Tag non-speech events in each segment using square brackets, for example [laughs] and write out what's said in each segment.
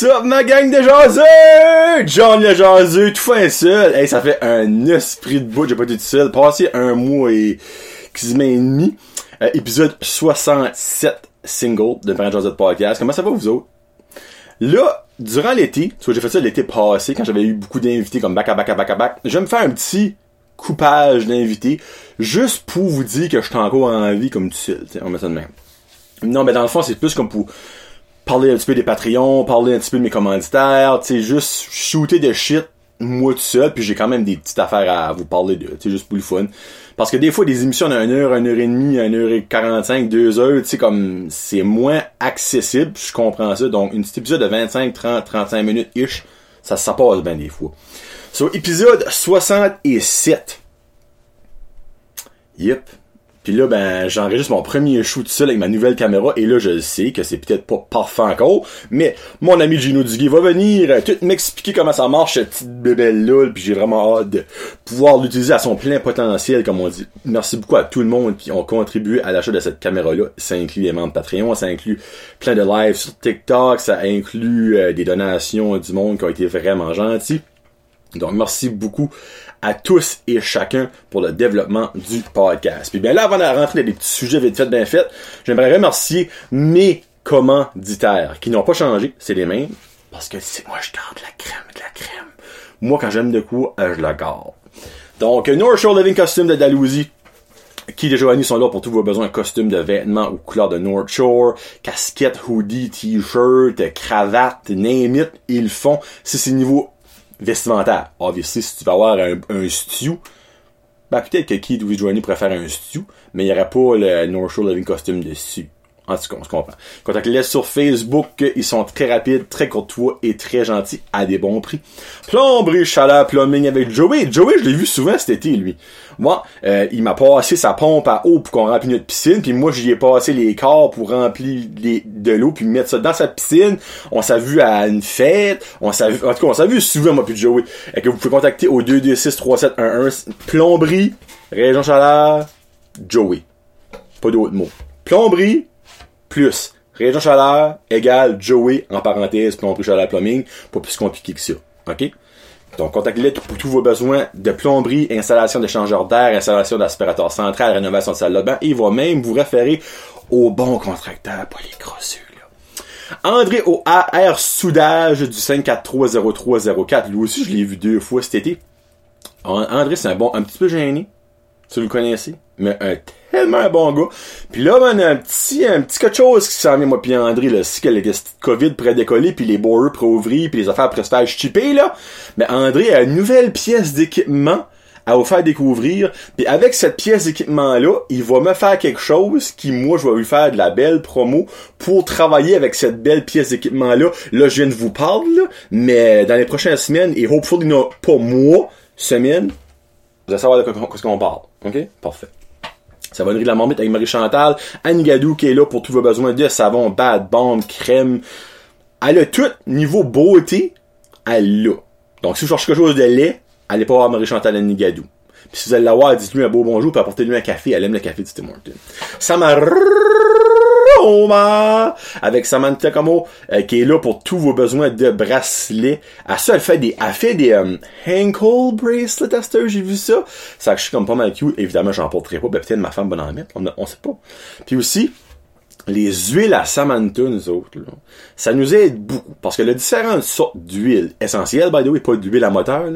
Hey, what's up, ma gang de jaseux? John le jaseux, tout fin seul. Hey, ça fait un esprit de bout, j'ai pas été tout seul. Passé un mois et quasiment et demi. Euh, épisode 67 single de Parent Josette Podcast. Comment ça va, vous autres? Là, durant l'été, soit j'ai fait ça l'été passé, quand j'avais eu beaucoup d'invités comme back à back à back à back, je vais me faire un petit coupage d'invités, juste pour vous dire que je suis encore en vie comme tout seul. On met ça de même. Non, mais dans le fond, c'est plus comme pour parler un petit peu des Patreons, parler un petit peu de mes commanditaires, tu sais, juste shooter de shit moi tout seul, puis j'ai quand même des petites affaires à vous parler de, tu sais, juste pour le fun. Parce que des fois, des émissions d'une heure, une heure et demie, une heure et quarante-cinq, deux heures, tu sais, comme, c'est moins accessible, je comprends ça. Donc, une petite épisode de 25, 30, 35 minutes-ish, ça, ça passe bien des fois. So, épisode 67. Yep. Puis là, ben, j'enregistre mon premier shoot seul avec ma nouvelle caméra, et là, je sais que c'est peut-être pas parfait encore, mais mon ami Gino Duguay va venir euh, tout m'expliquer comment ça marche, cette petite bébelle-là, puis j'ai vraiment hâte de pouvoir l'utiliser à son plein potentiel, comme on dit. Merci beaucoup à tout le monde qui ont contribué à l'achat de cette caméra-là. Ça inclut les membres Patreon, ça inclut plein de lives sur TikTok, ça inclut euh, des donations du monde qui ont été vraiment gentils. Donc, merci beaucoup à tous et chacun pour le développement du podcast. Puis bien là, avant de rentrer dans des petits sujets vite fait, bien fait, j'aimerais remercier mes commanditaires qui n'ont pas changé, c'est les mêmes, parce que c'est moi je garde la crème de la crème. Moi, quand j'aime de quoi, euh, je la garde. Donc, North Shore Living Costume de Dalhousie, qui de Joanie sont là pour tous vos besoins costumes de vêtements ou couleurs de North Shore, casquettes, hoodie, t-shirt, cravate, name it, ils font. Si c'est niveau vestimentaire. Obviously, si tu vas avoir un, un stew, ben peut-être que Keith Johnny pourrait faire un stew, mais il n'y aurait pas le North Shore Living Costume dessus. En tout cas, on se comprend. Contactez-les sur Facebook, ils sont très rapides, très courtois et très gentils à des bons prix. Plomberie, chaleur, plumbing avec Joey. Joey, je l'ai vu souvent cet été, lui. Moi, euh, il m'a passé sa pompe à eau pour qu'on remplisse notre piscine, puis moi, j'y ai passé les corps pour remplir les, de l'eau, puis mettre ça dans sa piscine. On s'est vu à une fête, on vu, en tout cas, on s'est vu souvent, moi, puis Joey. Et que vous pouvez contacter au 226-3711, plomberie, région chaleur, Joey. Pas d'autres mots. Plomberie, plus. Région chaleur égale Joey en parenthèse plomberie chaleur plumbing pas plus compliqué que ça. Ok? Donc contactez-les pour tous vos besoins de plomberie installation d'échangeur d'air installation d'aspirateur central rénovation de salle de bain il va même vous référer au bon contracteur pas les grossus là. André au AR soudage du 5430304 lui aussi je l'ai vu deux fois cet été. André c'est un bon un petit peu gêné. Tu le connaissais, mais un tellement bon gars. Puis là, ben, un petit, un petit quelque chose qui s'en vient, moi puis André, là, si que le COVID pourrait décoller, puis les borders pourraient ouvrir, puis les affaires faire chipper, là. Mais André a une nouvelle pièce d'équipement à vous faire découvrir. Puis avec cette pièce d'équipement-là, il va me faire quelque chose qui, moi, je vais lui faire de la belle promo pour travailler avec cette belle pièce d'équipement-là. Là, je viens de vous parler, là, mais dans les prochaines semaines, et hopefully, non, pas mois, semaines, vous allez savoir de quoi qu'on parle. OK? Parfait. Savonnerie de la marmite avec Marie-Chantal. Annie Gadou qui est là pour tous vos besoins de savon, bad, bombe, crème. Elle a tout niveau beauté. Elle l'a. Donc, si vous cherchez quelque chose de lait, allez pas voir Marie-Chantal Annie Gadou. Puis si vous allez la voir, dites-lui un beau bonjour, puis apportez-lui un café. Elle aime le café de Tim Martin. Avec Samantha Como euh, qui est là pour tous vos besoins de bracelets. À ça, elle fait des, elle fait des um, ankle bracelets à cette j'ai vu ça. Ça je suis comme pas mal cute. Évidemment, j'en porterai pas. Ben, peut-être ma femme va en mettre. On, on sait pas. Puis aussi, les huiles à Samantha, nous autres, là, ça nous aide beaucoup. Parce que a différentes sortes d'huiles essentielles, by the way, pas d'huile à moteur.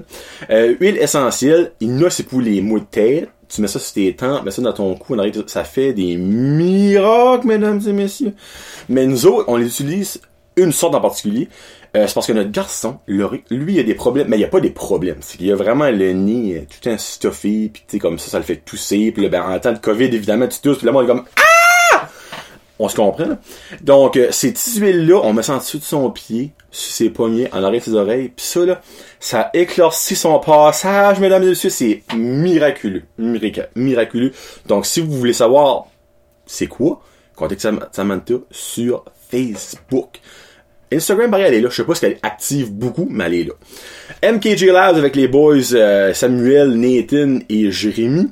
Euh, huile essentielle, il y en a, c'est pour les maux de tête. Tu mets ça sur tes tempes, mets ça dans ton cou, ça fait des miracles, mesdames et messieurs. Mais nous autres, on les utilise une sorte en particulier. Euh, c'est parce que notre garçon, lui, il a des problèmes, mais il y a pas des problèmes. C'est qu'il a vraiment le nez euh, tout un stuffé, puis tu sais, comme ça, ça le fait tousser, puis là, ben, en temps de COVID, évidemment, tu tousses, puis là, il est comme, ah! On se comprend, là. Donc, euh, ces petites huiles-là, on met ça en dessous de son pied, sur ses poignets, en arrière de ses oreilles, puis ça, là, ça éclaircit son passage, mesdames et messieurs, c'est miraculeux. miraculeux. Donc, si vous voulez savoir c'est quoi, contactez Samantha sur Facebook. Instagram, pareil, elle est là. Je sais pas si elle est active beaucoup, mais elle est là. MKJ Labs avec les boys euh, Samuel, Nathan et Jérémy.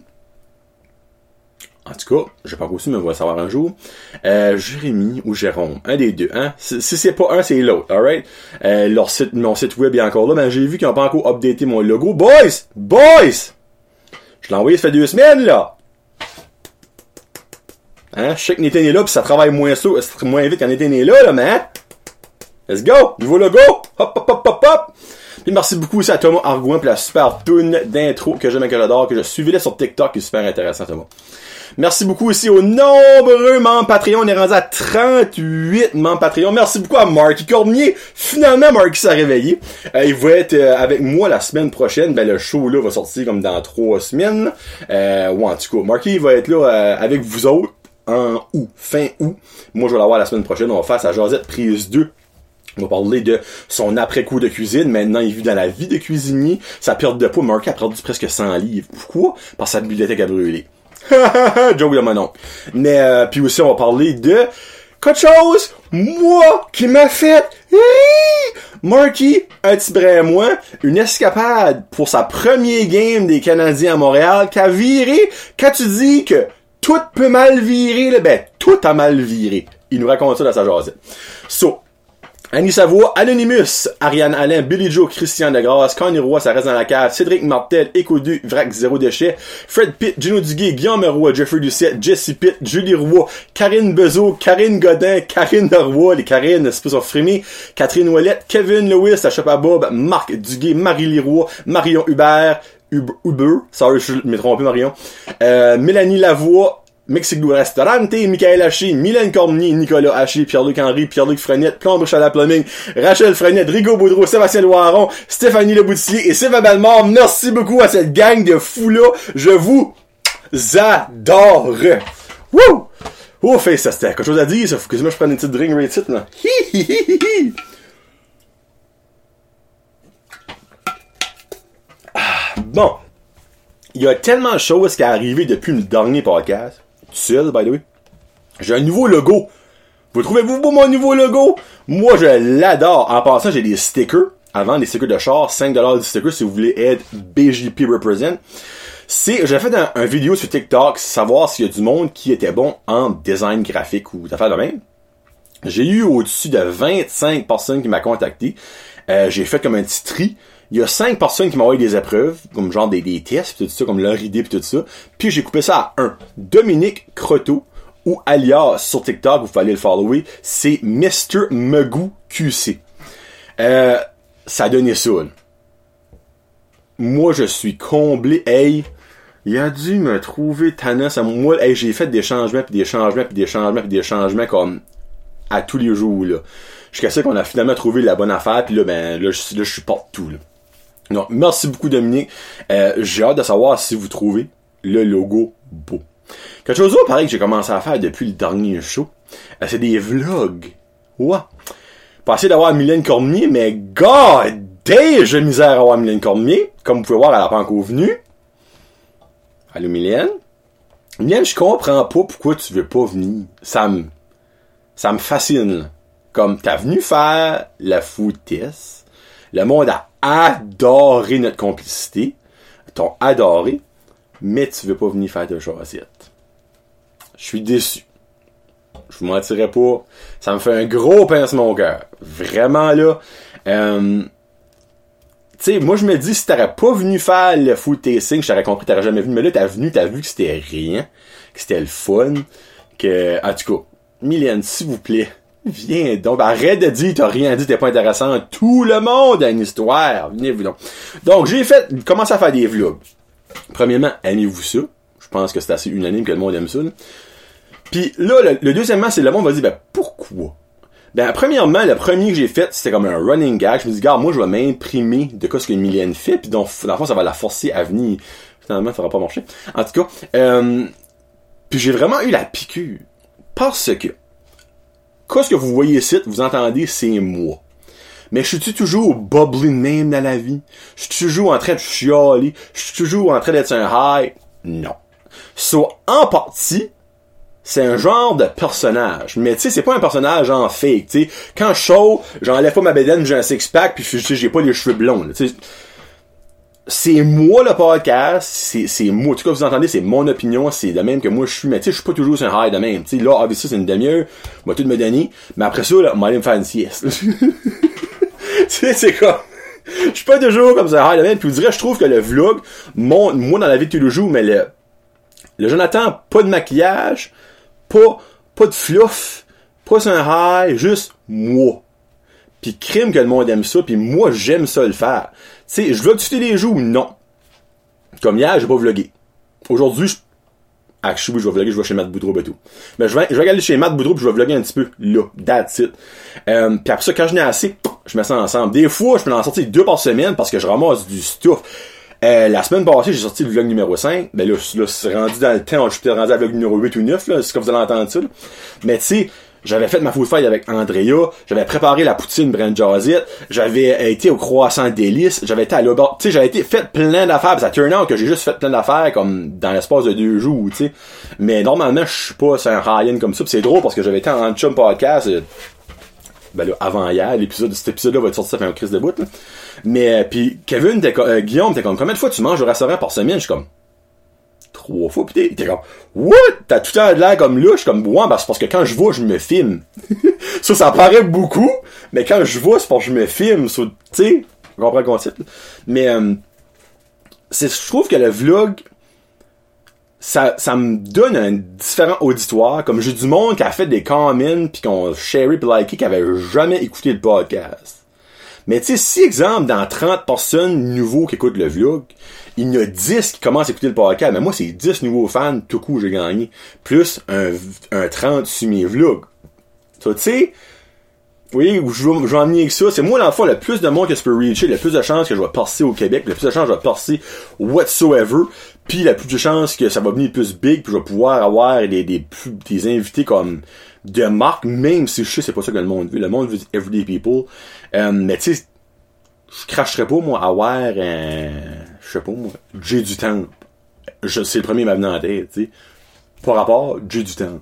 En tout cas, je pas aussi, mais on va savoir un jour. Euh, Jérémy ou Jérôme, un des deux, hein? Si c'est pas un, c'est l'autre, alright? Euh, leur site, mon site web est encore là, mais j'ai vu qu'ils n'ont pas encore updaté mon logo. Boys! Boys! Je l'ai envoyé ça fait deux semaines, là! Hein? Je sais que Nathan est là, pis ça travaille moins, moins vite quand Nathan est là, là, mais hein? Let's go! Nouveau logo! Hop, hop, hop, hop, hop! Puis merci beaucoup aussi à Thomas Argouin pour la super tune d'intro que j'aime et que j'adore, que je suivais sur TikTok, qui est super intéressant, Thomas. Merci beaucoup aussi aux nombreux membres Patreon. On est rendu à 38 membres Patreon. Merci beaucoup à Marky Cormier. Finalement, Marky s'est réveillé. Euh, il va être euh, avec moi la semaine prochaine. Ben, le show là va sortir comme dans trois semaines. Euh, ou en tout cas, Marky va être là euh, avec vous autres en août, fin août. Moi, je vais l'avoir la semaine prochaine. On va faire sa Josette prise 2. On va parler de son après-coup de cuisine. Maintenant, il vit dans la vie de cuisinier. Sa perte de poids, Marky a perdu presque 100 livres. Pourquoi? Parce que sa bibliothèque a brûlé. [laughs] Joe de mon oncle. Mais euh, puis aussi on va parler de quelque chose moi qui m'a fait Marky, un petit brin moins, une escapade pour sa premier game des Canadiens à Montréal, qui a viré, quand tu dis que tout peut mal virer, là, ben, tout a mal viré. Il nous raconte ça dans sa jasette. So, Annie Savoie, Anonymous, Ariane Alain, Billy Joe, Christian Degrasse, Connie Roy, ça reste dans la cave, Cédric Martel, Écodu, Vrac Zéro Déchet, Fred Pitt, Gino Duguay, Guillaume Roy, Jeffrey Ducette, Jesse Pitt, Julie Roy, Karine Bezo, Karine Godin, Karine Roy, les Karine, c'est pas frémé, Catherine Ouellette, Kevin Lewis, la Bob, Marc Duguay, Marie Leroy, Marion Hubert, Uber, sorry, je m'ai trompé Marion, euh, Mélanie Lavoie, Mexico Restaurante, Michael Haché, Mylène Cormier, Nicolas Haché, Pierre-Luc Henry, Pierre-Luc Frenette, Plombe la Plumbing, Rachel Frenette, Rigo Boudreau, Sébastien Loiron, Stéphanie Leboutillier et Sylvain Bellemare. Merci beaucoup à cette gang de fous-là. Je vous adore. Wouh! Oh, fait ça, c'était quelque chose à dire, ça. Faut que je prenne une petite drink right là. Ah, bon. Il y a tellement de choses qui sont arrivées depuis le dernier podcast by the way. J'ai un nouveau logo. Vous trouvez-vous beau mon nouveau logo? Moi, je l'adore. En passant, j'ai des stickers. Avant, des stickers de char, 5$ du sticker si vous voulez être BJP Represent. C'est, j'ai fait un, vidéo sur TikTok, savoir s'il y a du monde qui était bon en design graphique ou d'affaires de même. J'ai eu au-dessus de 25 personnes qui m'ont contacté. Euh, j'ai fait comme un petit tri. Il y a 5 personnes qui m'ont envoyé des épreuves, comme genre des, tests, pis tout ça, comme leur idée pis tout ça. Puis j'ai coupé ça à un. Dominique Croteau, ou alias sur TikTok, vous aller le follower, c'est Mr. Megou QC. Euh, ça donné ça. Moi, je suis comblé. Hey, il a dû me trouver Thanos à moi. Hey, j'ai fait des changements, puis des changements, puis des changements, puis des changements comme à tous les jours. là. Jusqu'à ce qu'on a finalement trouvé la bonne affaire, puis là, ben là, je, là, je partout. Là. Donc, merci beaucoup, Dominique. Euh, j'ai hâte de savoir si vous trouvez le logo beau. Quelque chose d'autre, pareil, que j'ai commencé à faire depuis le dernier show, euh, c'est des vlogs. Ouais. Pas d'avoir Mylène Cormier, mais god damn, j'ai misère à avoir Mylène Cormier. Comme vous pouvez voir, elle a pas encore venu. Allô, Mylène? Mylène, je comprends pas pourquoi tu veux pas venir. Ça me, ça me fascine. Comme, t'as venu faire la foutesse. Le monde a adoré notre complicité, t'ont adoré, mais tu veux pas venir faire de choisette. Je suis déçu. Je vous mentirais pas. Ça me fait un gros pincement au cœur. Vraiment là. Euh, tu sais, moi je me dis si t'aurais pas venu faire le food tasting, j'aurais compris t'aurais jamais venu. Mais là t'as venu, t'as vu que c'était rien, que c'était le fun, que en tout cas, Mylène, s'il vous plaît, Viens donc, arrête de dire t'as rien dit, t'es pas intéressant. Tout le monde a une histoire. Venez-vous donc. Donc, j'ai fait, commencé à faire des vlogs. Premièrement, aimez-vous ça? Je pense que c'est assez unanime que le monde aime ça. Puis là, le, deuxièmement, c'est le monde va dire, ben, pourquoi? Ben, premièrement, le premier que j'ai fait, c'était comme un running gag. Je me dis, gars, moi, je vais m'imprimer de quoi ce que Mylène fait, puis donc, dans le fond, ça va la forcer à venir. Finalement, ça va pas marcher. En tout cas, euh, puis j'ai vraiment eu la piqûre. Parce que, Qu'est-ce que vous voyez ici, vous entendez, c'est moi. Mais je suis toujours bubbly name dans la vie? Je suis toujours en train de chialer? Je suis toujours en train d'être un high? Non. So, en partie, c'est un genre de personnage. Mais tu sais, c'est pas un personnage en fake, tu sais. Quand je chaud, j'enlève pas ma bedaine, j'ai un six-pack, puis j'ai pas les cheveux blonds. C'est moi le podcast, c'est, c'est moi, tout ce que vous entendez, c'est mon opinion, c'est de même que moi je suis, mais tu sais, je suis pas toujours sur un high de même. Tu sais, là, obviously, c'est une demi-heure, moi tout me donner, mais après ça, là, moi aller me faire une sieste. [laughs] tu sais, c'est quoi? Je suis pas toujours comme ça high de même, puis vous direz, je trouve que le vlog, mon, moi dans la vie de tous les jours, mais le, le Jonathan, pas de maquillage, pas, pas de fluff, pas sur un high, juste moi. Puis crime que le monde aime ça, puis moi j'aime ça le faire. Tu sais, je vlog tous les jours, non. Comme hier, j'ai pas vlogué. Aujourd'hui, je Actually, je vais vlogger, je vais chez Matt Boudreau et tout. Mais je vais, je vais aller chez Matt Boudreau puis je vais vlogger un petit peu là. That's it. Euh, puis après ça, quand je n'ai assez, je mets ça ensemble. Des fois, je peux en sortir deux par semaine parce que je ramasse du stuff. Euh, la semaine passée, j'ai sorti le vlog numéro 5. Ben là, là c'est rendu dans le temps, je suis peut-être rendu à vlog numéro 8 ou 9, là, c'est comme vous allez entendre ça. Là. Mais tu sais, j'avais fait ma food fight avec Andrea, j'avais préparé la poutine Brand Jazit, j'avais été au croissant délice, j'avais été à l'auberge, tu sais, j'avais été fait plein d'affaires, ça turn out que j'ai juste fait plein d'affaires comme dans l'espace de deux jours, tu sais. Mais normalement, je suis pas c'est un Ryan comme ça, c'est drôle parce que j'avais été en chum podcast euh, ben là, avant hier, l'épisode, cet épisode-là va être sorti, ça fait un crise de bout, là. Mais, euh, puis Kevin, euh, Guillaume, t'es comme, combien de fois tu manges au restaurant par semaine? Je suis comme, trois fois, pis t'es comme, what? T'as tout temps l'air comme suis comme, ouais, ben c'est parce que quand je vois, je me filme. [laughs] ça, ça paraît beaucoup, mais quand je vois, c'est parce que je me filme, tu sais, on comprend le concept? Mais, euh, c'est, je trouve que le vlog, ça, ça me donne un différent auditoire, comme j'ai du monde qui a fait des comments, pis qu'on share pis liké, qui avait jamais écouté le podcast. Mais tu sais, si exemple, dans 30 personnes nouveaux qui écoutent le vlog, il y en a 10 qui commencent à écouter le podcast, mais moi, c'est 10 nouveaux fans, tout coup, j'ai gagné. Plus un, un 30 sur mes vlogs. Tu sais, oui, je vais, je vais en venir avec ça. C'est moi, dans le fond, le plus de monde que je peux reacher, le plus de chances que je vais passer au Québec, le plus de chances que je vais passer whatsoever, puis la plus de chances que ça va venir plus big, puis je vais pouvoir avoir des, des, des invités comme de marque, même si je sais c'est pas ça que le monde veut. Le monde veut everyday people. Euh, mais tu sais, je cracherais pas, moi, avoir un, je sais pas, moi, j'ai du temps. C'est le premier qui m'a en tête, tu sais. Par rapport, j'ai du temps.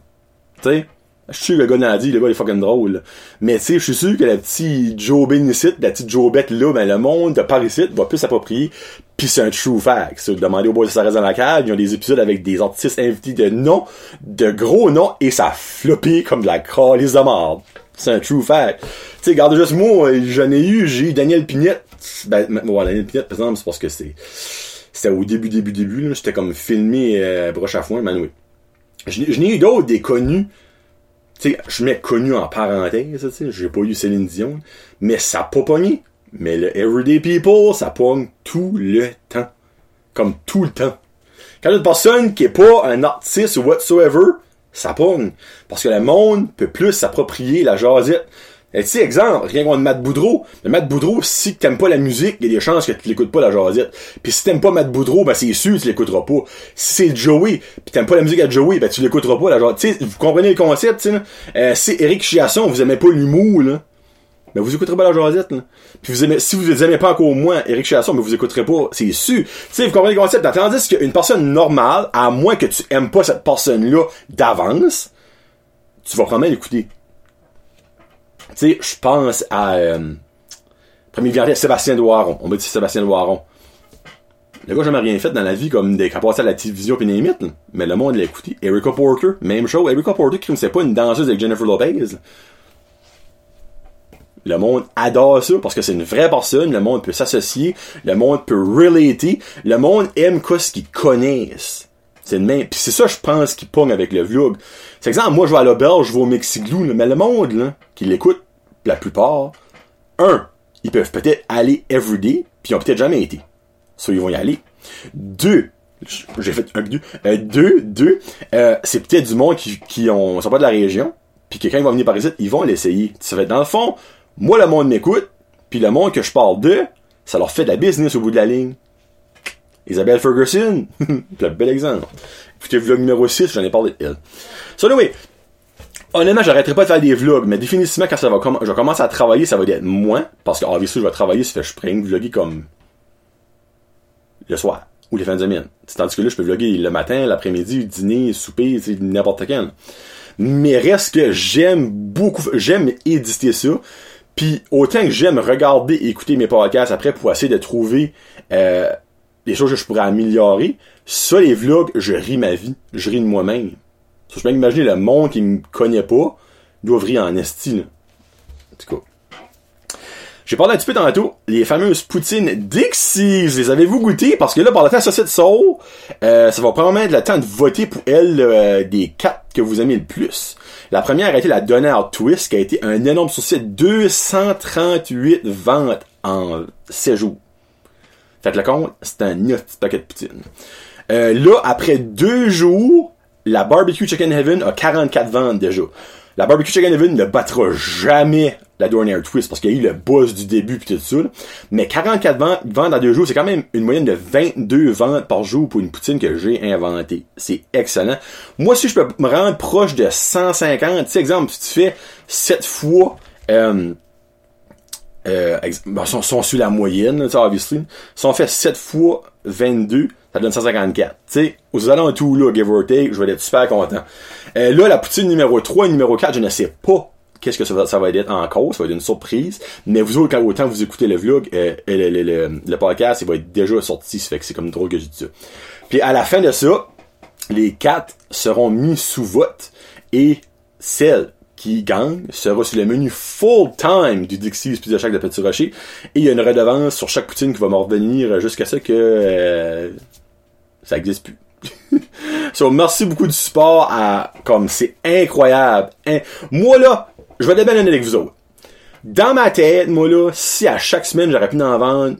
Tu sais, je suis sûr que le gars n'a dit, le gars il est fucking drôle. Mais tu sais, je suis sûr que la petite Joe ici, la petite Joe Bette là, ben le monde de Paris va plus s'approprier. Puis c'est un true fact. C'est demander aux boys de reste dans la cave, ils ont des épisodes avec des artistes invités de noms, de gros noms, et ça floppé comme de la calice de mort. C'est un true fact. Tu sais, regarde juste moi, j'en ai eu, j'ai eu Daniel Pignette. Ben, bon, Daniel Pignette, par exemple, c'est parce que c'est, c'était au début, début, début, là. J'étais comme filmé, euh, broche à foin, mais oui. Je n'ai eu d'autres, des connus, sais, je mets connu en parenthèse, tu sais, j'ai pas eu Céline Dion, mais ça a pas pogné. Mais le Everyday People, ça pogne tout le temps. Comme tout le temps. Quand une personne qui est pas un artiste whatsoever, ça pogne. Parce que le monde peut plus s'approprier la jasette. Et tu sais, exemple, rien contre Matt Boudreau. Mais Matt Boudreau, si t'aimes pas la musique, il y a des chances que tu l'écoutes pas la jasette. Puis si t'aimes pas Matt Boudreau, ben c'est sûr tu l'écouteras pas. Si c'est Joey, puis t'aimes pas la musique à Joey, ben tu l'écouteras pas la jasette. Tu sais, vous comprenez le concept, tu euh, Si Eric Chiasson, vous aimez pas l'humour, là. Ben vous écouterez pas la jasette, là. Puis vous aimez, si vous aimez pas encore moins Eric Chiasson, mais vous écouterez pas, c'est sûr. Tu sais, vous comprenez le concept. Tandis qu'une personne normale, à moins que tu aimes pas cette personne-là d'avance, tu vas probablement l'écouter. Tu sais, je pense à... Euh, premier viandé, Sébastien Doiron. On m'a dit Sébastien Doiron. Le gars, jamais rien fait dans la vie comme des passé à la télévision pis mythes, mais le monde l'a écouté. Erika Porter, même chose. Erika Porter, qui ne sait pas une danseuse avec Jennifer Lopez. Le monde adore ça parce que c'est une vraie personne, le monde peut s'associer, le monde peut relater, le monde aime quoi ce qu'ils connaissent. C'est. Puis c'est ça, je pense, qui pogne avec le vlog. C'est exemple, moi, je vais à l'auberge, je vais au Mexiglou, mais le monde, là, qui l'écoute, la plupart, un, ils peuvent peut-être aller everyday, puis ils ont peut-être jamais été. Ça, ils vont y aller. Deux, j'ai fait un deux. Euh, deux, deux, euh, c'est peut-être du monde qui, qui ont, sont pas de la région, puis que quand ils vont venir par ici, ils vont l'essayer. Ça fait dans le fond, moi, le monde m'écoute, puis le monde que je parle d'eux, ça leur fait de la business au bout de la ligne. Isabelle Ferguson, [laughs] le bel exemple. Écoutez, vlog numéro 6, j'en ai parlé d'elle. So, anyway, honnêtement, j'arrêterai pas de faire des vlogs, mais définitivement, quand ça va je vais commencer à travailler, ça va être moins, parce que, obviously, je vais travailler, ça fait je pourrais vlogger comme le soir, ou les fins de semaine. Tandis que là, je peux vlogger le matin, l'après-midi, dîner, souper, n'importe quand. Mais reste que j'aime beaucoup, j'aime éditer ça, puis autant que j'aime regarder et écouter mes podcasts après pour essayer de trouver euh, les choses que je pourrais améliorer. Ça, les vlogs, je ris ma vie. Je ris de moi-même. Ça, je peux imaginer le monde qui me connaît pas doit rire en esti, là. En tout cas. J'ai parlé un petit peu tantôt, les fameuses poutines Dixie. Les avez-vous goûtées? Parce que là, par le temps associé de Soul, euh, ça va probablement être le temps de voter pour elle euh, des quatre que vous aimez le plus. La première a été la Donner Twist, qui a été un énorme succès. 238 ventes en 7 jours. Faites le compte, c'est un petit paquet de poutine. Euh, là, après deux jours, la Barbecue Chicken Heaven a 44 ventes déjà. La Barbecue Chicken Heaven ne battra jamais la Dornier Twist parce qu'il y a eu le buzz du début pis tout ça. Là. Mais 44 ventes, ventes en deux jours, c'est quand même une moyenne de 22 ventes par jour pour une poutine que j'ai inventée. C'est excellent. Moi, si je peux me rendre proche de 150, tu sais, exemple, si tu fais 7 fois, euh, euh, ben, sont, sont sur la moyenne, tu sais, obviously. Si on fait 7 fois 22, ça donne 154. Tu sais, aux alentours là, give or take, je vais être super content. Euh, là, la poutine numéro 3 et numéro 4, je ne sais pas qu'est-ce que ça va, être encore, ça va être une surprise. Mais vous autres, quand autant vous écoutez le vlog, euh, le, le, le, podcast, il va être déjà sorti, ça fait que c'est comme drôle que je dis ça. Puis à la fin de ça, les quatre seront mis sous vote et celle qui gagne sera sur le menu full-time du Dixie's Pizza Shack de Petit Rocher. Et il y a une redevance sur chaque poutine qui va me revenir jusqu'à ce que euh, ça existe plus. [laughs] so, merci beaucoup du support à, comme c'est incroyable. Hein? Moi là, je vais bien avec vous autres. Dans ma tête, moi là, si à chaque semaine j'aurais pu en vendre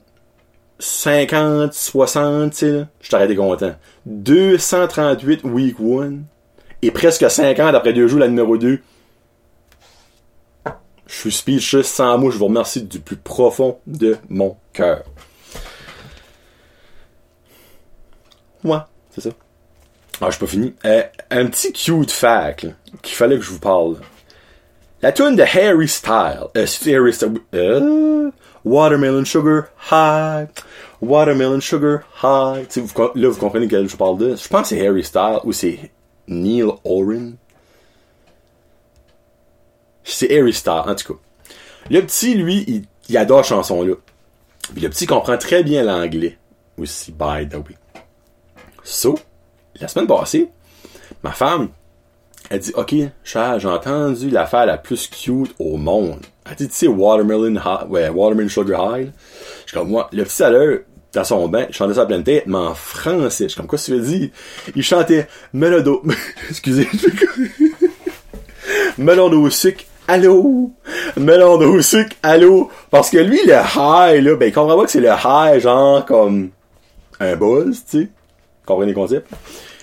50, 60, tu sais, je t'aurais été content. 238 week 1 et presque 50 après deux jours la numéro 2. Je suis speechless sans moi, je vous remercie du plus profond de mon cœur. Ouais, c'est ça. Ah, je suis pas fini. Euh, un petit cute fact qu'il fallait que je vous parle. La tune de Harry Style, euh, Harry Style, euh, Watermelon Sugar High, Watermelon Sugar High. Là, vous comprenez que je parle de. Je pense que c'est Harry Style ou c'est Neil Oren. C'est Harry Style, en tout cas. Le petit, lui, il, il adore chanson-là. Puis le petit comprend très bien l'anglais. Aussi, by the way. So, la semaine passée, ma femme, elle dit, OK, Charles, j'ai entendu l'affaire la plus cute au monde. Elle dit, tu sais, Watermelon ouais, Watermelon Sugar High. Je suis comme, moi, le petit à l'heure, dans son bain, il chantait sa pleine tête, mais en français. Je suis comme, quoi tu veux dire? Il chantait Melodo, [laughs] excusez, [laughs] sucre, allô? Melon au sucre, allô? Parce que lui, le high, là, ben, il comprend pas que c'est le high, genre, comme, un buzz, tu sais. Comprenez le concept?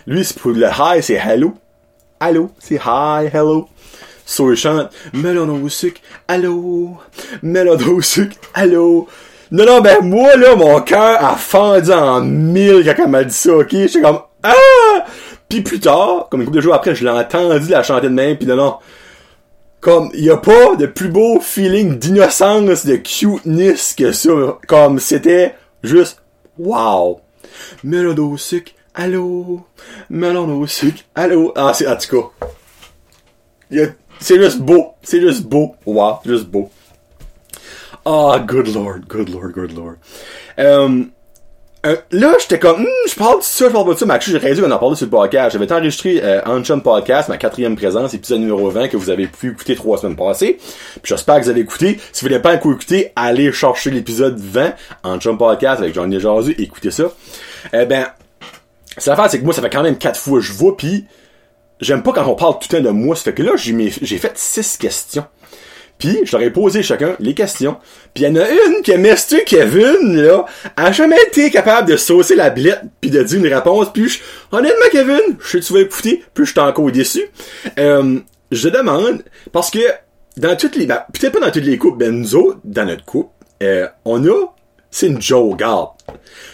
Lui, pour le high, c'est hello. Allô, c'est hi, hello. So, il chante, melon au sucre, allô, melon au sucre, allô. Non, non, ben, moi, là, mon cœur a fendu en mille quand elle m'a dit ça, ok? J'étais comme, ah! Puis plus tard, comme une couple de jours après, je l'ai entendu la chanter de même, pis non, non. Comme, y a pas de plus beau feeling d'innocence, de cuteness que ça. Comme, c'était juste, wow. Melon au sucre, allô, melon au sucre, allô? Ah, c'est, en tout cas. C'est juste beau. C'est juste beau. Wow, juste beau. Ah, good lord, good lord, good lord. Euh, euh, là, j'étais comme, hmm, je parle de ça, je parle de ça, mais j'ai réalisé qu'on en parlait sur le podcast. J'avais enregistré euh, Unchum Podcast, ma quatrième présence, épisode numéro 20, que vous avez pu écouter trois semaines passées. Puis j'espère que vous avez écouté. Si vous voulez pas écouter, allez chercher l'épisode 20, Unchum Podcast, avec Johnny Jazu, écoutez ça. Eh ben, c'est l'affaire, c'est que moi, ça fait quand même quatre fois que je vois, puis j'aime pas quand on parle tout le temps de moi. Ça fait que là, j'ai fait six questions. Puis, je leur ai posé chacun les questions. Puis, il y en a une que Mr. Kevin, là, a jamais été capable de saucer la blette puis de dire une réponse. Puis, je, honnêtement, Kevin, je sais que tu vas puis je suis encore déçu. Euh, je demande, parce que dans toutes les... Ben, peut-être pas dans toutes les coupes, ben nous autres, dans notre coupe, euh, on a... C'est une joke, regarde.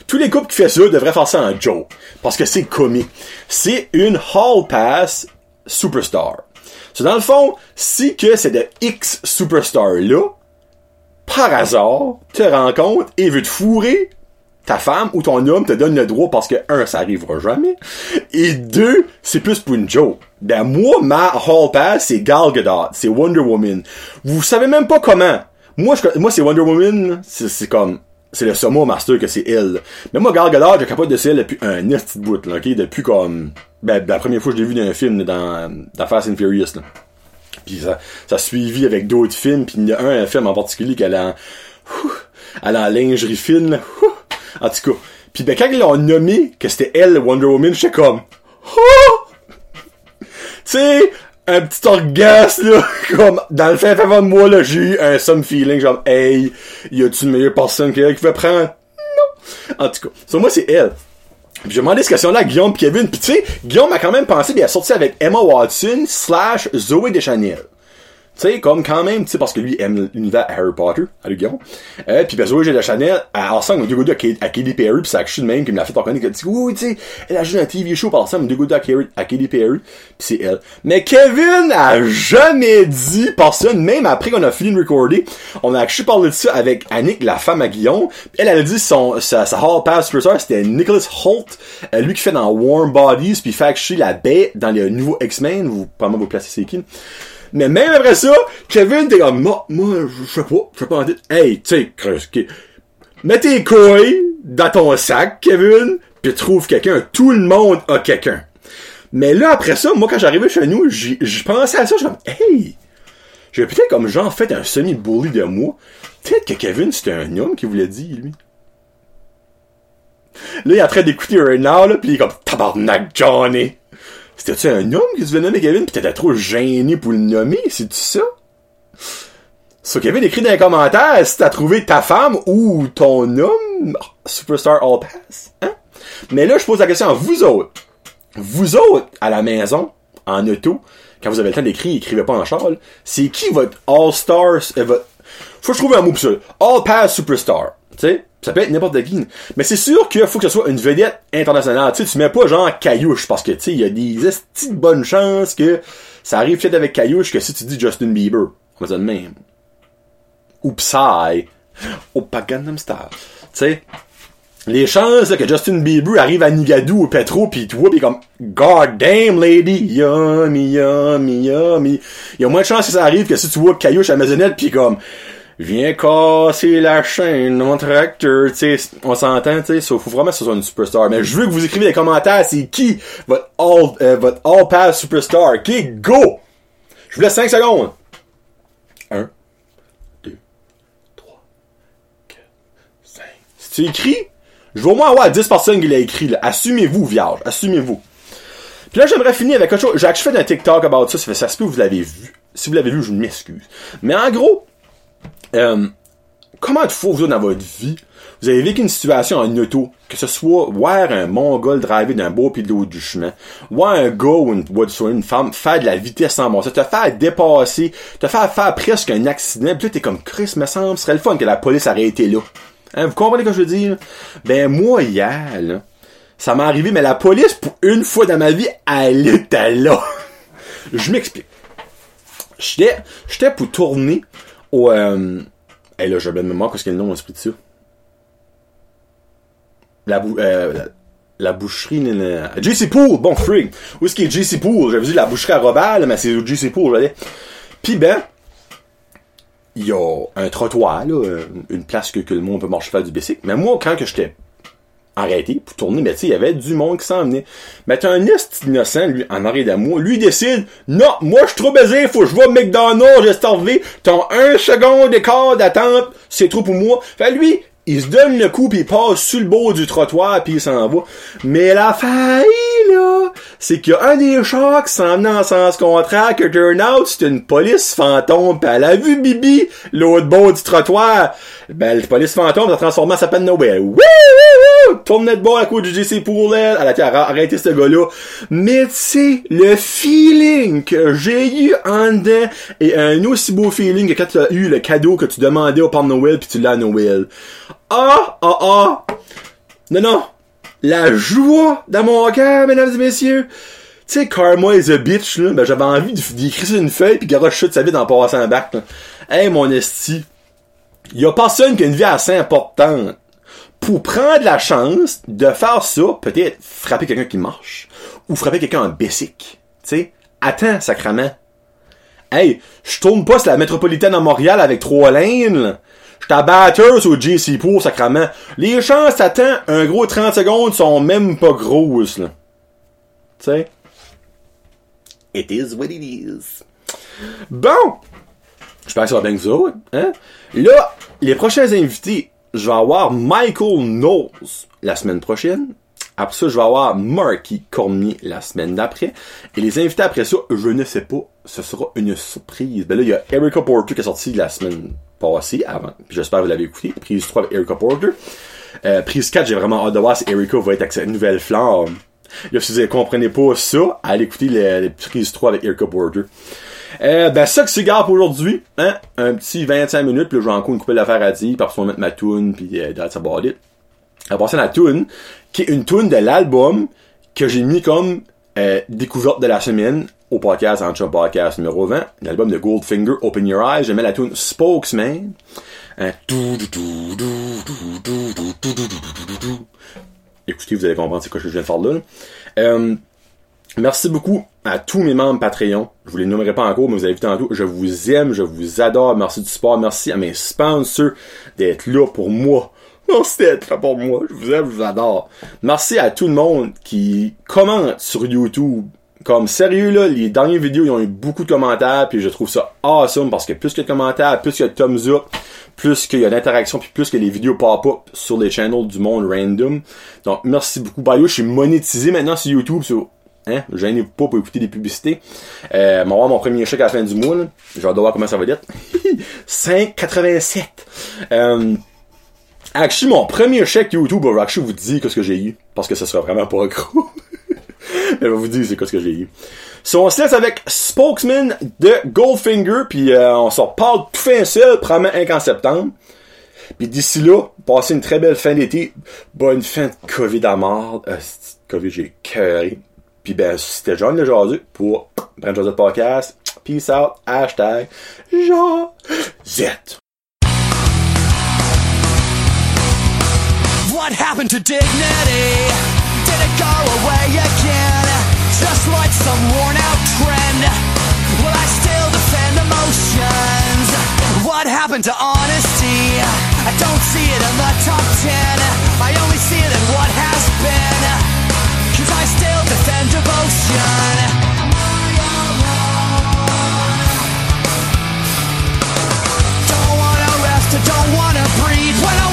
Tous les couples qui font ça devraient faire ça en joke. Parce que c'est comique. C'est une Hall Pass Superstar. So, dans le fond, si que c'est de X Superstar là, par hasard, te rencontre et veut te fourrer, ta femme ou ton homme te donne le droit parce que, un, ça arrivera jamais, et deux, c'est plus pour une joke. Ben, moi, ma Hall Pass, c'est Gal Gadot, c'est Wonder Woman. Vous savez même pas comment. Moi, moi, c'est Wonder Woman, c'est comme, c'est le Somo Master que c'est elle. Mais moi, Gal Gadot, j'ai capable de c'est elle depuis un petit bout, là, ok? Depuis comme, ben, la première fois que je l'ai vu dans un film, dans, dans Fast and Furious, là. Puis ça, ça a suivi avec d'autres films, puis il y a un, film en particulier qu'elle a, elle a lingerie fine, là. En tout cas. Puis ben, quand ils l'ont nommé que c'était elle, Wonder Woman, j'étais comme, tu sais, un petit orgasme, là, [laughs] comme, dans le fin fond de moi, là, j'ai eu un some feeling, genre, hey, y a-tu une meilleure personne qu'elle qui veut prendre? Non! En tout cas, sur moi, c'est elle. Puis j'ai demandé ce question-là à Guillaume pis Kevin, pis tu sais, Guillaume a quand même pensé, bien sorti avec Emma Watson slash Zoé Deschanel. Tu sais, comme quand même, tu sais, parce que lui aime l'univers Harry Potter, à Guillaume. Euh, puis ben, Zoé de Chanel, elle ensemble, deux gars à Katy Perry, pis c'est Action de même qui me l'a fait reconnaître, qui a dit, oui, tu sais, elle a joué un TV show par ensemble, deux gars à Katy Perry, pis c'est elle. Mais Kevin a jamais dit personne, même après qu'on a fini de recorder, on a actually parlé de ça avec Annick, la femme à Guillaume, elle, elle a dit son, sa, sa Hall Pass c'était Nicholas Holt, euh, lui qui fait dans Warm Bodies, puis fait la bête dans les nouveaux X-Men, vous, pas vous placer c'est qui. Mais même après ça, Kevin t'es comme, moi, moi, je sais pas, je sais pas en dire. Hey, tu sais, mets tes couilles dans ton sac, Kevin, pis trouve quelqu'un. Tout le monde a quelqu'un. Mais là, après ça, moi, quand j'arrivais chez nous, je pensais à ça, je me hey, j'ai peut-être comme genre fait un semi-bully de moi. Peut-être que Kevin, c'était un homme qui voulait dire, lui. Là, il est en train d'écouter un now, là, pis il est comme, tabarnak, Johnny. C'était-tu un homme qui se venait nommer Kevin pis t'étais trop gêné pour le nommer? C'est-tu ça? So, Kevin écrit dans les commentaires si t'as trouvé ta femme ou ton homme, Superstar All Pass, hein? Mais là, je pose la question à vous autres. Vous autres, à la maison, en auto, quand vous avez le temps d'écrire, écrivez pas en châle, c'est qui votre All-Star, euh, votre... faut que je trouve un mot pour ça. All Pass Superstar. Tu sais? Ça peut être n'importe qui. Mais c'est sûr qu'il faut que ce soit une vedette internationale. Tu sais, tu mets pas genre Caillouche parce que tu sais, il y a des petites bonnes chances que ça arrive peut-être avec Caillouche que si tu dis Justin Bieber. On va dire le même. Ou Psy. Ou Paganum Star. Tu sais. Les chances que Justin Bieber arrive à Nigadou ou Petro pis tu vois pis comme God damn lady yummy yummy yummy. Il y a moins de chances que ça arrive que si tu vois Caillouche à Maisonnette pis comme viens casser la chaîne mon tracteur, tu sais, on s'entend, tu sais, faut vraiment que ce soit une superstar. Mais je veux que vous écrivez des commentaires, c'est qui votre all, euh, superstar. Ok, go! Je vous laisse 5 secondes. 1, 2, 3, 4, 5. Si tu écris, je veux au moins avoir 10 personnes qui l'ont écrit, là. Assumez-vous, vierge. Assumez-vous. Puis là, j'aimerais finir avec quelque chose. J'ai fait un TikTok about ça, ça se peut que vous l'avez vu. Si vous l'avez vu, je m'excuse. Mais en gros, euh, comment de fois vous dans votre vie, vous avez vécu une situation en auto, que ce soit voir un mongol driver d'un beau pilote du chemin, voir un gars ou une, une femme faire de la vitesse en bon ça te faire dépasser, te faire faire presque un accident, pis là t'es comme Chris, me semble, serait le fun que la police été là. Hein, vous comprenez ce que je veux dire? Ben moi hier, là, ça m'est arrivé, mais la police, pour une fois dans ma vie, elle était là. [laughs] je m'explique. J'étais, j'étais pour tourner au. Euh, hey là, j'ai bien de mémoire, qu'est-ce qu'il y a le nom l'esprit de ça? La, bou euh, la, boucherie. JC Pool! Bon, frig! Où est-ce qu'il est JC Pool? J'avais dit la boucherie à Robert, mais c'est JC Pool, j'allais. Pis ben, il y a un trottoir, là, une place que, que le monde peut marcher faire du bicycle. Mais moi, quand que j'étais arrêté pour tourner, mais tu sais, il y avait du monde qui s'en venait. Mais t'as un est innocent, lui, en de moi, lui décide, non, moi je suis trop baisé, faut que je vois McDonald's, j'ai starvé, t'as un second d'écart d'attente, c'est trop pour moi. Fait lui, il se donne le coup pis il passe sur le bord du trottoir puis il s'en va. Mais la faille, là, c'est qu'il y a un des chars qui s'en venait en sens contraire que turn out, c'est une police fantôme pis elle a vu Bibi, l'autre bord du trottoir. Ben, la police fantôme s'est transformé en sa peine Nobel. Wouh, wouh, wouh! Tourne de bord à cause du JC pour elle. Elle a arrêté ce gars-là. Mais tu sais, le feeling que j'ai eu en dedans est un aussi beau feeling que quand tu as eu le cadeau que tu demandais au Père Noël puis tu l'as à Noël. Ah, ah, ah. Non, non. La joie dans mon cœur, mesdames et messieurs. Tu sais, Karma is a bitch, là. Ben, j'avais envie d'écrire sur une feuille pis garocher de sa vie en passant un bac, là. Hey, mon esti. Y a personne qui a une vie assez importante pour prendre la chance de faire ça, peut-être frapper quelqu'un qui marche, ou frapper quelqu'un en basic. Tu sais, attends, sacrament. Hey, je tourne pas sur la métropolitaine à Montréal avec trois lignes, J'étais à Batters au JC Pool, sacrament. Les chances t'attends un gros 30 secondes sont même pas grosses, là. Tu sais? It is what it is. Bon! J'espère que ça va bien que ça, hein? Là, les prochains invités, je vais avoir Michael Knowles la semaine prochaine. Après ça, je vais avoir Marky Cormier la semaine d'après. Et les invités après ça, je ne sais pas. Ce sera une surprise. Ben là, il y a Erica Porter qui est sorti la semaine avant. J'espère que vous l'avez écouté. Prise 3 avec Erica Porter. Euh, prise 4, j'ai vraiment hâte de voir si Erica va être avec cette nouvelle flamme. Là, si vous ne comprenez pas ça, allez écouter les, les prises 3 avec Erica Porter. Euh, ben ça que c'est pour aujourd'hui, hein, un petit 25 minutes, puis là, j'ai encore une couple d'affaires à dire, puis après on va mettre ma tune, puis euh, that's about it. Va passer à la tune, qui est une tune de l'album que j'ai mis comme euh, découverte de la semaine au podcast, en podcast numéro 20, l'album de Goldfinger, Open Your Eyes, mets la tune Spokesman. Hein, Écoutez, vous allez comprendre c'est quoi que je viens de faire là. Euh, merci beaucoup à tous mes membres Patreon. Je vous les nommerai pas encore, mais vous avez vu tantôt. Je vous aime, je vous adore. Merci du support. Merci à mes sponsors d'être là pour moi. Merci d'être là pour moi. Je vous aime, je vous adore. Merci à tout le monde qui commente sur YouTube. Comme sérieux là, les dernières vidéos, ils ont eu beaucoup de commentaires, puis je trouve ça awesome parce que plus a de commentaires, plus a de thumbs up, plus qu'il y a d'interaction, puis plus que les vidéos pop-up sur les channels du monde random. Donc merci beaucoup. By the way, je suis monétisé maintenant sur YouTube, sur Hein? Gênez pas pour écouter des publicités. Euh, m'avoir mon premier chèque à la fin du mois, hâte de voir comment ça va être. [laughs] 5,87. Euh, actually, mon premier chèque YouTube, actually vous dire ce que j'ai eu. Parce que ça sera vraiment pas gros. [laughs] [laughs] Je vais vous dire c'est quoi ce que j'ai eu. So, on se laisse avec Spokesman de Goldfinger, puis euh, on s'en parle tout fin seul, probablement un qu'en septembre. Puis d'ici là, passez une très belle fin d'été. Bonne fin de COVID à mort. Euh, COVID, j'ai cœuré. Puis ben, c'était John le Jazu pour Brand Joseph Podcast. Peace out. Hashtag Josette. What happened to dignity? Go away again? Just like some worn out trend? Will I still defend emotions? What happened to honesty? I don't see it in the top ten. I only see it in what has been. Cause I still defend devotion. Don't wanna rest, I don't wanna breathe when I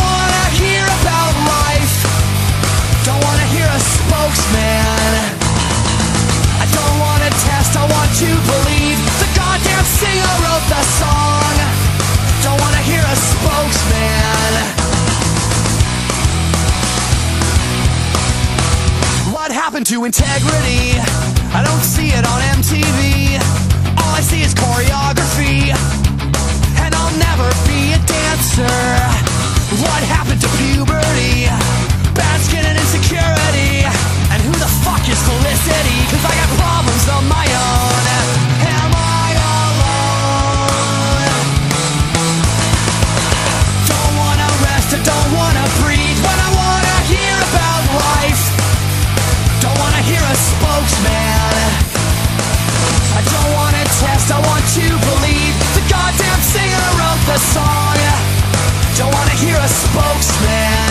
happened to integrity? I don't see it on MTV. All I see is choreography. And I'll never be a dancer. What happened to puberty? Basking in insecurity. And who the fuck is Felicity? Cause I got problems on my own. spokesman.